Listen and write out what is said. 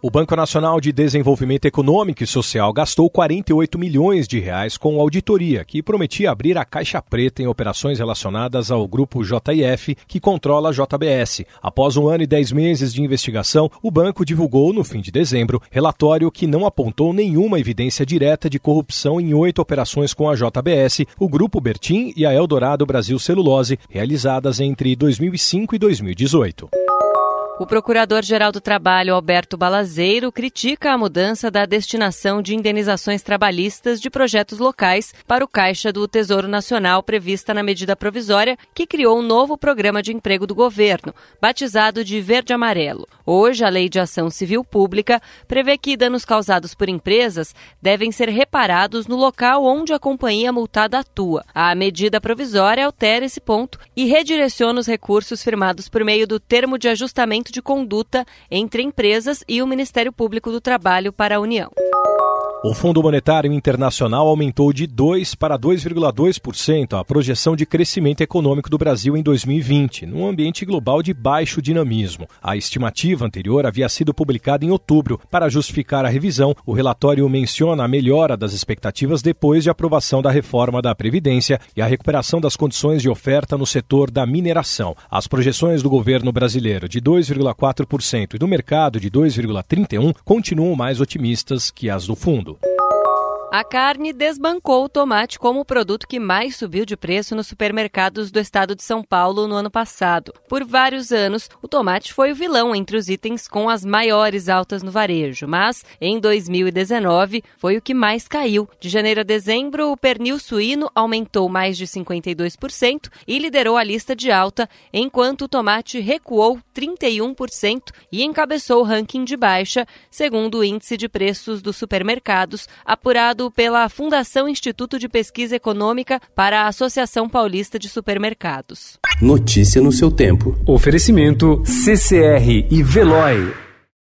O Banco Nacional de Desenvolvimento Econômico e Social gastou 48 milhões de reais com auditoria, que prometia abrir a caixa preta em operações relacionadas ao grupo JIF, que controla a JBS. Após um ano e dez meses de investigação, o banco divulgou, no fim de dezembro, relatório que não apontou nenhuma evidência direta de corrupção em oito operações com a JBS, o Grupo Bertim e a Eldorado Brasil Celulose, realizadas entre 2005 e 2018. O Procurador-Geral do Trabalho, Alberto Balazeiro, critica a mudança da destinação de indenizações trabalhistas de projetos locais para o Caixa do Tesouro Nacional prevista na medida provisória que criou um novo programa de emprego do governo, batizado de Verde Amarelo. Hoje, a Lei de Ação Civil Pública prevê que danos causados por empresas devem ser reparados no local onde a companhia multada atua. A medida provisória altera esse ponto e redireciona os recursos firmados por meio do termo de ajustamento de conduta entre empresas e o Ministério Público do Trabalho para a União. O Fundo Monetário Internacional aumentou de 2 para 2,2% a projeção de crescimento econômico do Brasil em 2020, num ambiente global de baixo dinamismo. A estimativa anterior havia sido publicada em outubro. Para justificar a revisão, o relatório menciona a melhora das expectativas depois de aprovação da reforma da Previdência e a recuperação das condições de oferta no setor da mineração. As projeções do governo brasileiro de 2,4% e do mercado de 2,31% continuam mais otimistas que as do fundo. A carne desbancou o tomate como o produto que mais subiu de preço nos supermercados do estado de São Paulo no ano passado. Por vários anos, o tomate foi o vilão entre os itens com as maiores altas no varejo, mas em 2019 foi o que mais caiu. De janeiro a dezembro, o pernil suíno aumentou mais de 52% e liderou a lista de alta, enquanto o tomate recuou 31% e encabeçou o ranking de baixa, segundo o índice de preços dos supermercados apurado pela Fundação Instituto de Pesquisa Econômica para a Associação Paulista de Supermercados. Notícia no seu tempo. Oferecimento CCR e Veloy.